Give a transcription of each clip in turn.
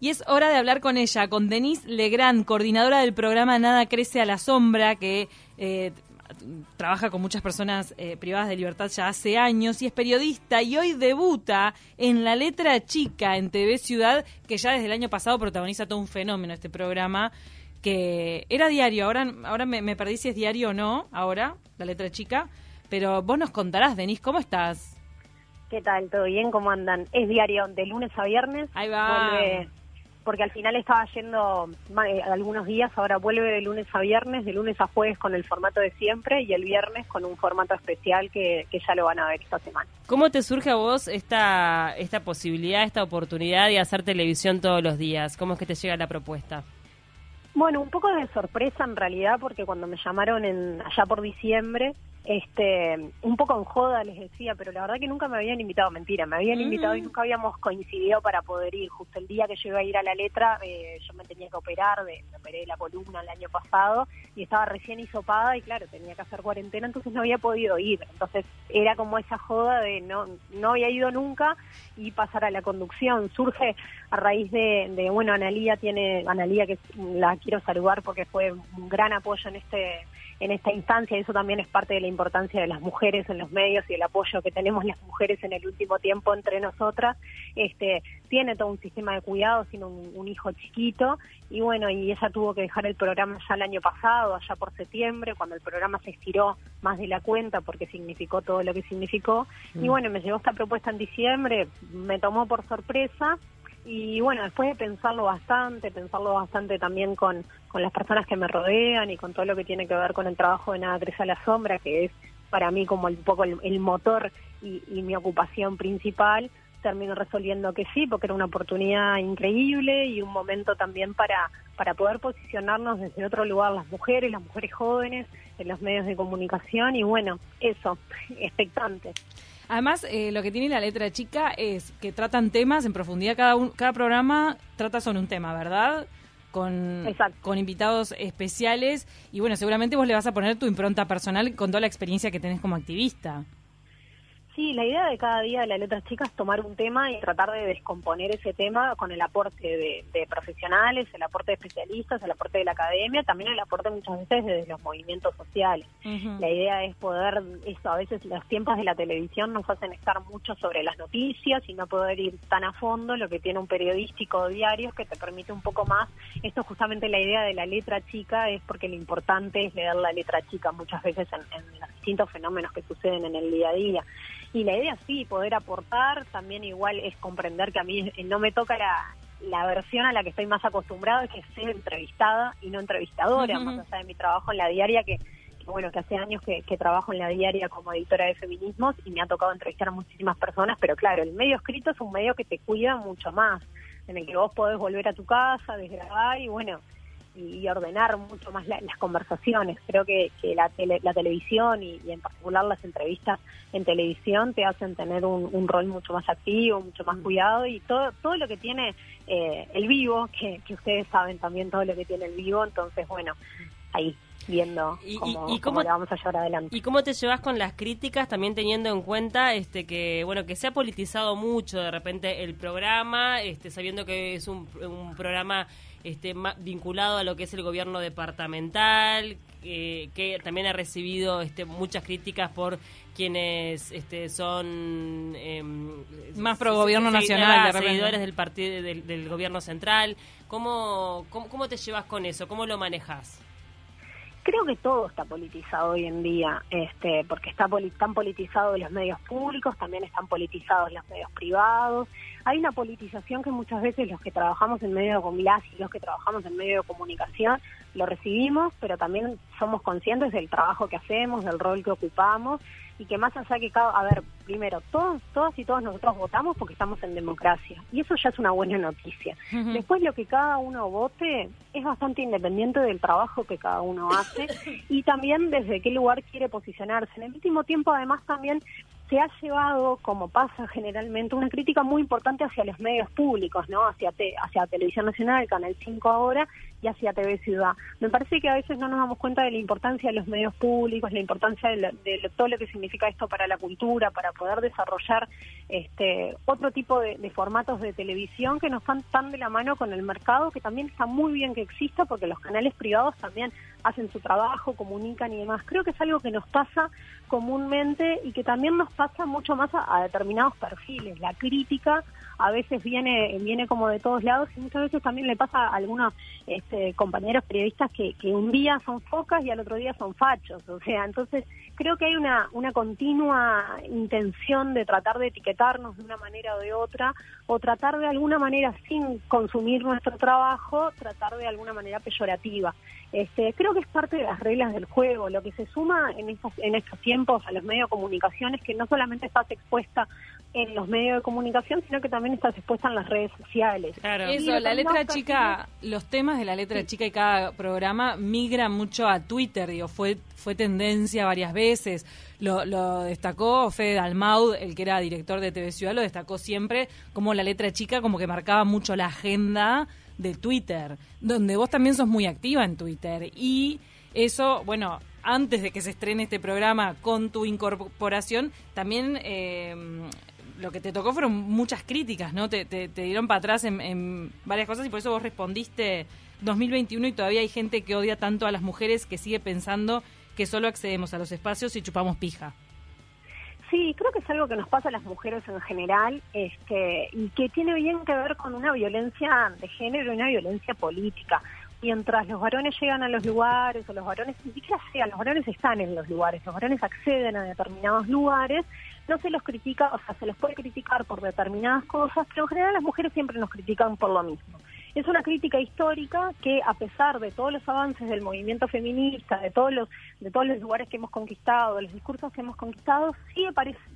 y es hora de hablar con ella, con Denise Legrand, coordinadora del programa Nada Crece a la Sombra, que eh, trabaja con muchas personas eh, privadas de libertad ya hace años y es periodista y hoy debuta en La Letra Chica en TV Ciudad, que ya desde el año pasado protagoniza todo un fenómeno este programa que era diario, ahora, ahora me, me perdí si es diario o no, ahora, La Letra Chica, pero vos nos contarás, Denise, ¿cómo estás? ¿Qué tal? ¿Todo bien? ¿Cómo andan? Es diario de lunes a viernes. Ahí va. Vuelve, porque al final estaba yendo eh, algunos días, ahora vuelve de lunes a viernes, de lunes a jueves con el formato de siempre y el viernes con un formato especial que, que ya lo van a ver esta semana. ¿Cómo te surge a vos esta, esta posibilidad, esta oportunidad de hacer televisión todos los días? ¿Cómo es que te llega la propuesta? Bueno, un poco de sorpresa en realidad, porque cuando me llamaron en, allá por diciembre, este, un poco en joda les decía, pero la verdad que nunca me habían invitado, mentira, me habían invitado y nunca habíamos coincidido para poder ir. Justo el día que yo iba a ir a la letra, eh, yo me tenía que operar, de, me operé la columna el año pasado y estaba recién hisopada y claro, tenía que hacer cuarentena, entonces no había podido ir. Entonces era como esa joda de no, no había ido nunca y pasar a la conducción. Surge a raíz de, de bueno, Analía tiene, Analía que la quiero saludar porque fue un gran apoyo en este en esta instancia, y eso también es parte de la importancia de las mujeres en los medios y el apoyo que tenemos las mujeres en el último tiempo entre nosotras, este, tiene todo un sistema de cuidados, tiene un, hijo chiquito, y bueno, y ella tuvo que dejar el programa ya el año pasado, allá por septiembre, cuando el programa se estiró más de la cuenta porque significó todo lo que significó, y mm. bueno, me llegó esta propuesta en diciembre, me tomó por sorpresa, y bueno, después de pensarlo bastante, pensarlo bastante también con, con las personas que me rodean y con todo lo que tiene que ver con el trabajo de Nada Crece a la Sombra, que es para mí como un poco el, motor y, mi ocupación principal, termino resolviendo que sí, porque era una oportunidad increíble y un momento también para, para poder posicionarnos desde otro lugar, las mujeres, las mujeres jóvenes, en los medios de comunicación y bueno, eso, expectante. Además, eh, lo que tiene la letra chica es que tratan temas en profundidad. Cada, cada programa trata sobre un tema, ¿verdad? Con, con invitados especiales. Y bueno, seguramente vos le vas a poner tu impronta personal con toda la experiencia que tenés como activista. Sí, la idea de cada día de la letra chica es tomar un tema y tratar de descomponer ese tema con el aporte de, profesionales, el aporte de especialistas, el aporte de la academia, también el aporte muchas veces de los movimientos sociales. La idea es poder, eso, a veces los tiempos de la televisión nos hacen estar mucho sobre las noticias y no poder ir tan a fondo, lo que tiene un periodístico diario que te permite un poco más. Esto justamente la idea de la letra chica es porque lo importante es leer la letra chica muchas veces en, en los distintos fenómenos que suceden en el día a día. Y la idea sí, poder aportar, también igual es comprender que a mí no me toca la, la versión a la que estoy más acostumbrada, es que ser entrevistada y no entrevistadora, más allá de mi trabajo en la diaria, que, bueno, que hace años que, que, trabajo en la diaria como editora de feminismos y me ha tocado entrevistar a muchísimas personas, pero claro, el medio escrito es un medio que te cuida mucho más, en el que vos podés volver a tu casa, desgrabar y bueno, y, ordenar mucho más las conversaciones. Creo que, la, la televisión y, en particular las entrevistas en televisión te hacen tener un, rol mucho más activo, mucho más mm. cuidado y todo, todo lo que tiene eh, el vivo, que, que ustedes saben también todo lo que tiene el vivo, entonces bueno, ahí viendo cómo, vamos a llevar adelante. ¿Y cómo te llevas con las críticas, también teniendo en cuenta este que bueno que se ha politizado mucho de repente el programa, este sabiendo que es un, un programa este, vinculado a lo que es el gobierno departamental, que también ha recibido este, muchas críticas por quienes este, son em, más pro gobierno nacional, seguidores del partido del, gobierno central. ¿Cómo, ¿Cómo, cómo, te llevas con eso? ¿Cómo lo manejas? Creo que todo está politizado hoy en día, este, porque está, están politizados los medios públicos, también están politizados los medios privados. Hay una politización que muchas veces los que trabajamos en medio de y los que trabajamos en medio de comunicación lo recibimos, pero también somos conscientes del trabajo que hacemos, del rol que ocupamos y que más allá que cada, a ver, primero, todos, todas y todos nosotros votamos porque estamos en democracia y eso ya es una buena noticia. Después lo que cada uno vote es bastante independiente del trabajo que cada uno hace y también desde qué lugar quiere posicionarse. En el último tiempo además también se ha llevado, como pasa generalmente, una crítica muy importante hacia los medios públicos, ¿no? Hacia, hacia Televisión Nacional, Canal 5 ahora, y hacia TV Ciudad. Me parece que a veces no nos damos cuenta de la importancia de los medios públicos, la importancia de, todo lo que significa esto para la cultura, para poder desarrollar este otro tipo de, formatos de televisión que nos están tan de la mano con el mercado, que también está muy bien que exista porque los canales privados también hacen su trabajo, comunican y demás. Creo que es algo que nos pasa comúnmente y que también nos pasa mucho más a, determinados perfiles. La crítica a veces viene viene como de todos lados y muchas veces también le pasa a algunos este, compañeros periodistas que, que un día son focas y al otro día son fachos. O sea, entonces creo que hay una, una continua intención de tratar de etiquetarnos de una manera o de otra o tratar de alguna manera sin consumir nuestro trabajo, tratar de alguna manera peyorativa. Este, creo que es parte de las reglas del juego. Lo que se suma en estos, en estos tiempos a los medios de comunicación es que no solamente estás expuesta en los medios de comunicación, sino que también estás expuesta en las redes sociales. Claro. Eso, la letra chica, los temas de la letra chica y cada programa migran mucho a Twitter, digo, fue fue tendencia varias veces. Lo, lo destacó Fede Dalmaud, el que era director de TV Ciudad, lo destacó siempre como la letra chica como que marcaba mucho la agenda de Twitter, donde vos también sos muy activa en Twitter. Y eso, bueno, antes de que se estrene este programa con tu incorporación, también eh, lo que te tocó fueron muchas críticas, ¿no? Te, te, dieron para atrás en, en, varias cosas y por eso vos respondiste 2021 y todavía hay gente que odia tanto a las mujeres que sigue pensando que solo accedemos a los espacios y chupamos pija. Sí, creo que es algo que nos pasa a las mujeres en general este, y que tiene bien que ver con una violencia de género y una violencia política. Mientras los varones llegan a los lugares, o los varones, ni sea, los varones están en los lugares, los varones acceden a determinados lugares, no se los critica, o sea, se les puede criticar por determinadas cosas, pero en general las mujeres siempre nos critican por lo mismo. Es una crítica histórica que a pesar de todos los avances del movimiento feminista, de todos los de todos los lugares que hemos conquistado, de los discursos que hemos conquistado, sigue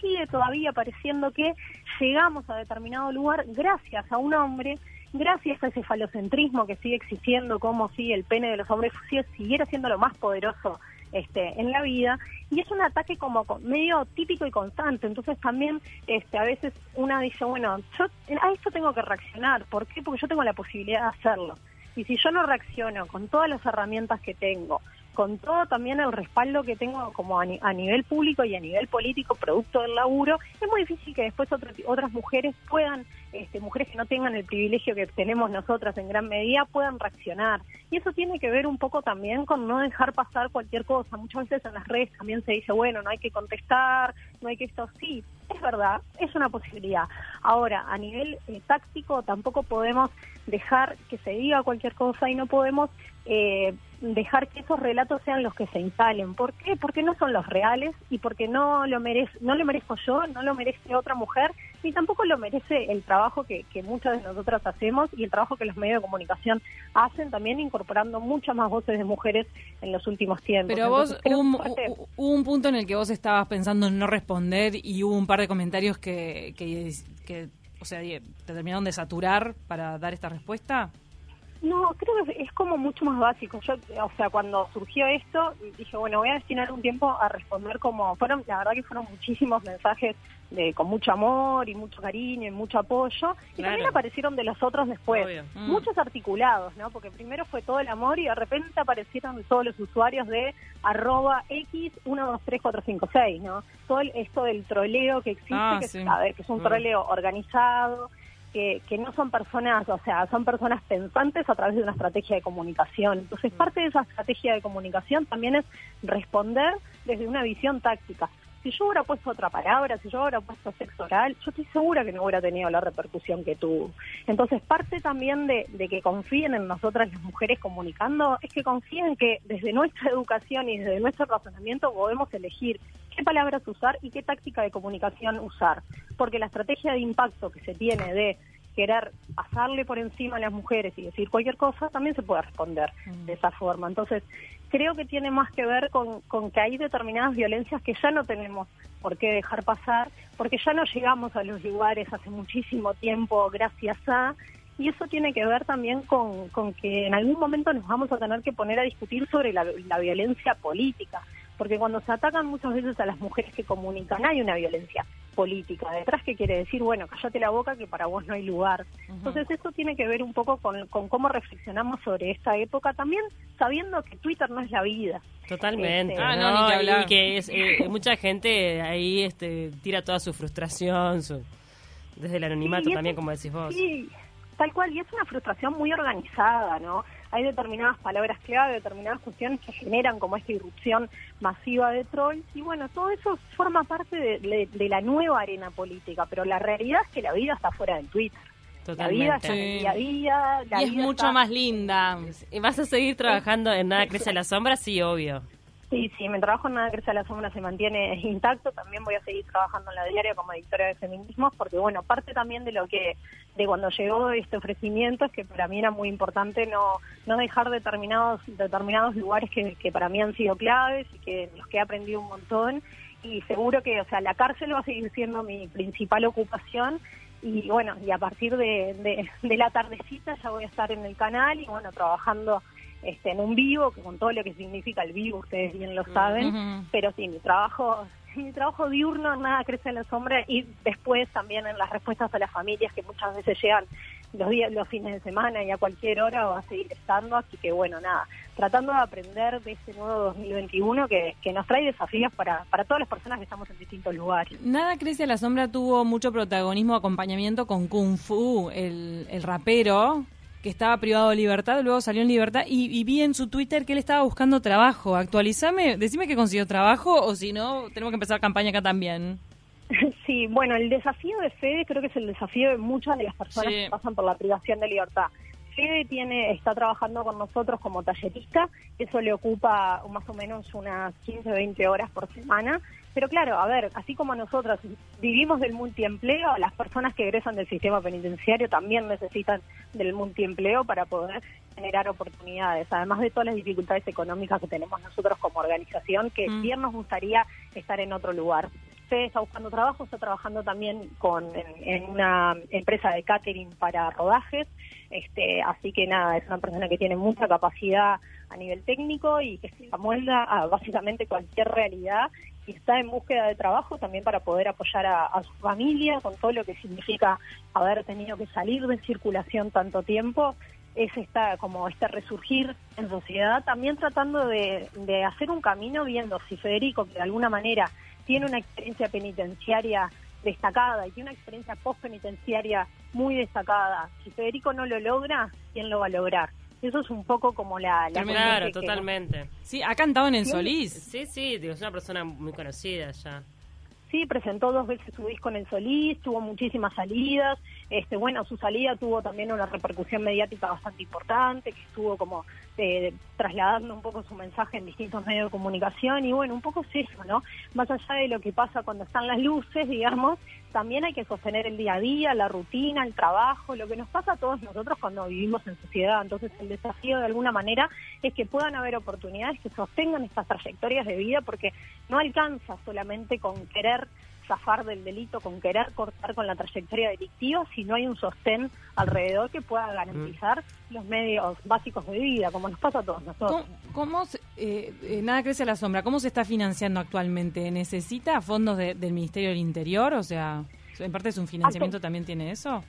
sigue todavía pareciendo que llegamos a determinado lugar gracias a un hombre gracias a ese falocentrismo que sigue existiendo, como si el pene de los hombres siguiera siendo lo más poderoso este, en la vida y es un ataque como medio típico y constante. Entonces también este, a veces una dice, bueno, yo a esto tengo que reaccionar. ¿Por qué? Porque yo tengo la posibilidad de hacerlo. Y si yo no reacciono con todas las herramientas que tengo, con todo también el respaldo que tengo como a, nivel público y a nivel político, producto del laburo, es muy difícil que después otras mujeres puedan, este, mujeres que no tengan el privilegio que tenemos nosotras en gran medida, puedan reaccionar. Y eso tiene que ver un poco también con no dejar pasar cualquier cosa. Muchas veces en las redes también se dice, bueno, no hay que contestar, no hay que esto, sí, es verdad, es una posibilidad. Ahora, a nivel eh, táctico tampoco podemos dejar que se diga cualquier cosa y no podemos eh, dejar que esos relatos sean los que se instalen. ¿Por qué? Porque no son los reales y porque no lo merece, no lo merezco yo, no lo merece otra mujer, ni tampoco lo merece el trabajo que, que muchas de nosotras hacemos y el trabajo que los medios de comunicación hacen también incorporando muchas más voces de mujeres en los últimos tiempos. Pero vos, hubo un, punto en el que vos estabas pensando en no responder y hubo un par de comentarios que, que, que o sea, te terminaron de saturar para dar esta respuesta. No, creo que es como mucho más básico. Yo, o sea, cuando surgió esto, dije, bueno, voy a destinar un tiempo a responder como fueron, la verdad que fueron muchísimos mensajes de con mucho amor y mucho cariño y mucho apoyo. Y también aparecieron de los otros después. Mm. Muchos articulados, ¿no? Porque primero fue todo el amor y de repente aparecieron todos los usuarios de arroba X 123456, ¿no? Todo esto del troleo que existe, ah, que, a ver, que es un mm. troleo organizado, que, no son personas, o sea, son personas pensantes a través de una estrategia de comunicación. Entonces, mm. parte de esa estrategia de comunicación también es responder desde una visión táctica. Si yo hubiera puesto otra palabra, si yo hubiera puesto sexo oral, yo estoy segura que no hubiera tenido la repercusión que tuvo. Entonces, parte también de, de que confíen en nosotras las mujeres comunicando es que confíen que desde nuestra educación y desde nuestro razonamiento podemos elegir qué palabras usar y qué táctica de comunicación usar. Porque la estrategia de impacto que se tiene de querer pasarle por encima a las mujeres y decir cualquier cosa, también se puede responder de esa forma. Entonces, creo que tiene más que ver con, con que hay determinadas violencias que ya no tenemos por qué dejar pasar, porque ya no llegamos a los lugares hace muchísimo tiempo gracias a... Y eso tiene que ver también con, con que en algún momento nos vamos a tener que poner a discutir sobre la, la violencia política porque cuando se atacan muchas veces a las mujeres que comunican hay una violencia política. Detrás que quiere decir, bueno, cállate la boca que para vos no hay lugar. Entonces eso tiene que ver un poco con, cómo reflexionamos sobre esta época, también sabiendo que Twitter no es la vida. Totalmente. Este, ah, no, ni que Y que es, eh, mucha gente ahí este, tira toda su frustración, desde el anonimato también, como decís vos. Sí, tal cual, y es una frustración muy organizada, ¿no? Hay determinadas palabras clave, determinadas cuestiones que generan como esta irrupción masiva de trolls y bueno, todo eso forma parte de, la nueva arena política, pero la realidad es que la vida está fuera del Twitter. Totalmente. La vida está en el día a día. y es mucho más linda. ¿Vas a seguir trabajando en Nada Crece a la Sombra? Sí, obvio. Sí, sí, mi trabajo en Nada Crece a la Sombra se mantiene intacto. También voy a seguir trabajando en la diaria como editora de feminismos, porque, bueno, parte también de lo que, de cuando llegó este ofrecimiento, es que para mí era muy importante no, no dejar determinados, determinados lugares que, que para mí han sido claves y que los que he aprendido un montón. Y seguro que, o sea, la cárcel va a seguir siendo mi principal ocupación. Y bueno, y a partir de, de, de la tardecita ya voy a estar en el canal y, bueno, trabajando este, en un vivo, que con todo lo que significa el vivo, ustedes bien lo saben, pero sí, mi trabajo mi trabajo diurno nada crece en la sombra y después también en las respuestas a las familias que muchas veces llegan los días, los fines de semana y a cualquier hora va a seguir estando, así que bueno, nada, tratando de aprender de este nuevo 2021 que, que nos trae desafíos para, para todas las personas que estamos en distintos lugares. Nada crece a la sombra tuvo mucho protagonismo, acompañamiento con Kung Fu, el, el rapero, que estaba privado de libertad, luego salió en libertad y, vi en su Twitter que él estaba buscando trabajo. Actualizame, decime que consiguió trabajo o si no, tenemos que empezar campaña acá también. Sí, bueno, el desafío de Fede creo que es el desafío de muchas de las personas que pasan por la privación de libertad. Fede tiene, está trabajando con nosotros como tallerista, eso le ocupa más o menos unas 15, 20 horas por semana pero claro, a ver, así como nosotros vivimos del multiempleo, las personas que egresan del sistema penitenciario también necesitan del multiempleo para poder generar oportunidades, además de todas las dificultades económicas que tenemos nosotros como organización, que mm. bien nos gustaría estar en otro lugar. Usted está buscando trabajo, está trabajando también con, en, una empresa de catering para rodajes, este, así que nada, es una persona que tiene mucha capacidad a nivel técnico y que se amolda a básicamente cualquier realidad y está en búsqueda de trabajo también para poder apoyar a, su familia con todo lo que significa haber tenido que salir de circulación tanto tiempo. Es esta como este resurgir en sociedad también tratando de, de hacer un camino viendo si Federico que de alguna manera tiene una experiencia penitenciaria destacada y tiene una experiencia post penitenciaria muy destacada si Federico no lo logra quién lo va a lograr eso es un poco como la... la claro, totalmente. Sí, ha cantado en el Solís. Sí, sí, digo, es una persona muy conocida ya. Sí, presentó dos veces su disco en el Solís, tuvo muchísimas salidas. Este, bueno, su salida tuvo también una repercusión mediática bastante importante, que estuvo como eh, trasladando un poco su mensaje en distintos medios de comunicación. Y bueno, un poco es eso, ¿no? Más allá de lo que pasa cuando están las luces, digamos, también hay que sostener el día a día, la rutina, el trabajo, lo que nos pasa a todos nosotros cuando vivimos en sociedad. Entonces, el desafío de alguna manera es que puedan haber oportunidades que sostengan estas trayectorias de vida, porque no alcanza solamente con querer zafar del delito, con querer cortar con la trayectoria delictiva, si no hay un sostén alrededor que pueda garantizar los medios básicos de vida, como nos pasa a todos nosotros. ¿Cómo, eh, eh, nada crece a la sombra? ¿Cómo se está financiando actualmente? ¿Necesita fondos del Ministerio del Interior? O sea, en parte es un financiamiento, ¿también tiene eso?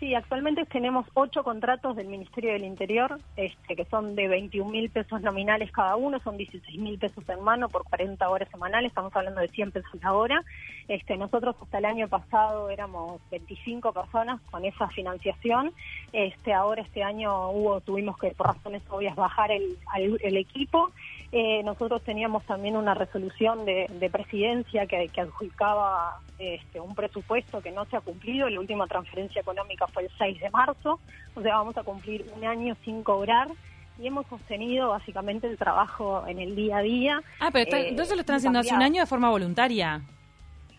Sí, actualmente tenemos ocho contratos del Ministerio del Interior, este, que son de 21 mil pesos nominales cada uno, son 16 mil pesos en mano por 40 horas semanales, estamos hablando de 100 pesos la hora. Este, nosotros hasta el año pasado éramos 25 personas con esa financiación. Este, ahora este año hubo, tuvimos que por razones obvias bajar el, el equipo. Eh, nosotros teníamos también una resolución de, presidencia que, que adjudicaba este, un presupuesto que no se ha cumplido. La última transferencia económica fue el 6 de marzo, o sea, vamos a cumplir un año sin cobrar y hemos sostenido básicamente el trabajo en el día a día. Ah, pero eh, entonces lo están haciendo hace un año de forma voluntaria.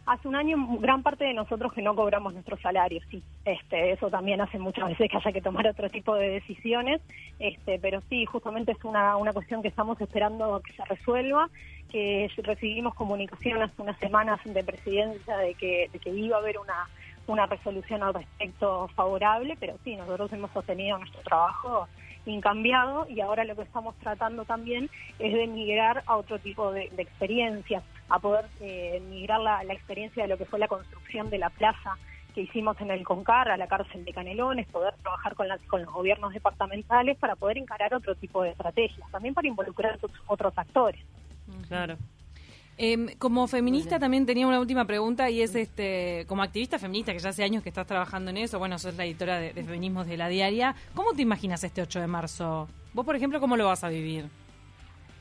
Hace un año gran parte de nosotros que no cobramos nuestros salarios, sí. Este, eso también hace muchas veces que haya que tomar otro tipo de decisiones, este, pero sí, justamente es una, una cuestión que estamos esperando que se resuelva, que recibimos comunicación hace unas semanas de presidencia de que, iba a haber una, una resolución al respecto favorable, pero sí, nosotros hemos sostenido nuestro trabajo incambiado y ahora lo que estamos tratando también es de migrar a otro tipo de, de experiencias a poder eh, migrar la, la experiencia de lo que fue la construcción de la plaza que hicimos en el CONCAR, a la cárcel de Canelones, poder trabajar con, las, con los gobiernos departamentales para poder encarar otro tipo de estrategias, también para involucrar a otros, otros actores. Claro. Eh, como feminista también tenía una última pregunta y es este como activista feminista que ya hace años que estás trabajando en eso, bueno, sos la editora de, de Feminismos de la Diaria, ¿cómo te imaginas este 8 de marzo? Vos, por ejemplo, ¿cómo lo vas a vivir?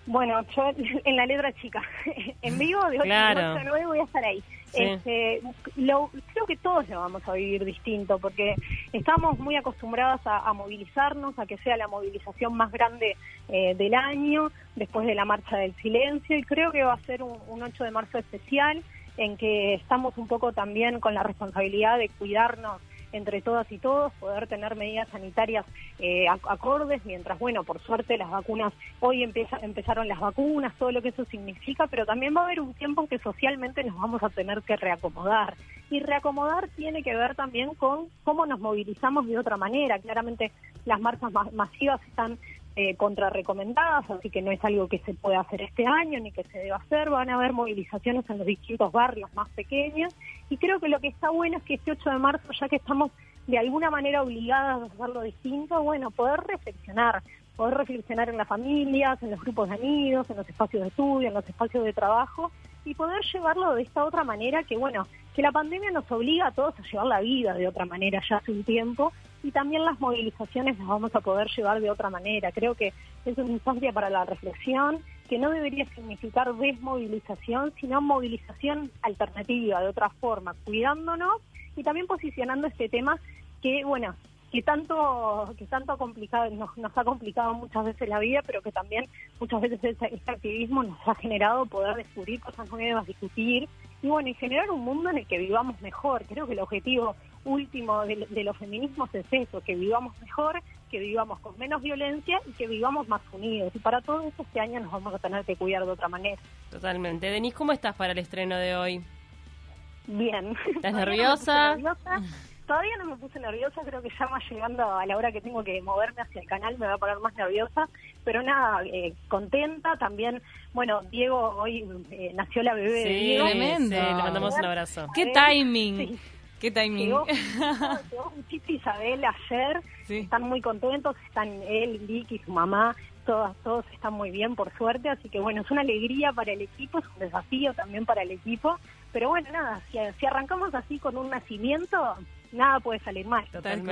Bueno, yo en la letra chica, en vivo de 8 Claro. de 9 voy a estar ahí. Sí. Este, lo- creo que todos lo vamos a vivir distinto porque estamos muy acostumbradas a, a movilizarnos, a que sea la movilización más grande eh, del año, después de la marcha del silencio, y creo que va a ser un, un 8 de marzo especial en que estamos un poco también con la responsabilidad de cuidarnos entre todas y todos, poder tener medidas sanitarias eh, ac- acordes, mientras, bueno, por suerte las vacunas, hoy empieza, empezaron las vacunas, todo lo que eso significa, pero también va a haber un tiempo en que socialmente nos vamos a tener que reacomodar. Y reacomodar tiene que ver también con cómo nos movilizamos de otra manera. Claramente las marchas ma- masivas están eh, contrarrecomendadas, así que no es algo que se pueda hacer este año ni que se deba hacer. Van a haber movilizaciones en los distintos barrios más pequeños y creo que lo que está bueno es que este 8 de marzo, ya que estamos de alguna manera obligadas a hacerlo distinto, bueno, poder reflexionar, poder reflexionar en las familias, en los grupos de amigos, en los espacios de estudio, en los espacios de trabajo y poder llevarlo de esta otra manera que, bueno, que la pandemia nos obliga a todos a llevar la vida de otra manera ya hace un tiempo y también las movilizaciones las vamos a poder llevar de otra manera. Creo que es una instancia para la reflexión que no debería significar desmovilización, sino movilización alternativa, de otra forma, cuidándonos y también posicionando este tema que, bueno, que tanto que tanto ha complicado nos, nos ha complicado muchas veces la vida, pero que también muchas veces este, este activismo nos ha generado poder descubrir cosas nuevas, discutir y bueno, y generar un mundo en el que vivamos mejor. Creo que el objetivo último de, de los feminismos es eso, que vivamos mejor, que vivamos con menos violencia y que vivamos más unidos. Y para todo eso este año nos vamos a tener que cuidar de otra manera. Totalmente. Denise, ¿cómo estás para el estreno de hoy? Bien. ¿Estás Todavía no me nerviosa? puse nerviosa. Todavía no me puse nerviosa, creo que ya más llegando a la hora que tengo que moverme hacia el canal me va a poner más nerviosa, pero nada, eh, contenta también. Bueno, Diego, hoy eh, nació la bebé de Sí, Diego. tremendo. sí, le mandamos un abrazo. ¡Qué timing! sí. ¡Qué timing! Llegó, llegó Chichi Isabel ayer, Sí. están muy contentos, están él, Vicky, su mamá, todas, todos están muy bien por suerte, así que bueno, es una alegría para el equipo, es un desafío también para el equipo, pero bueno, nada, si, si arrancamos así con un nacimiento, nada puede salir mal. Totalmente.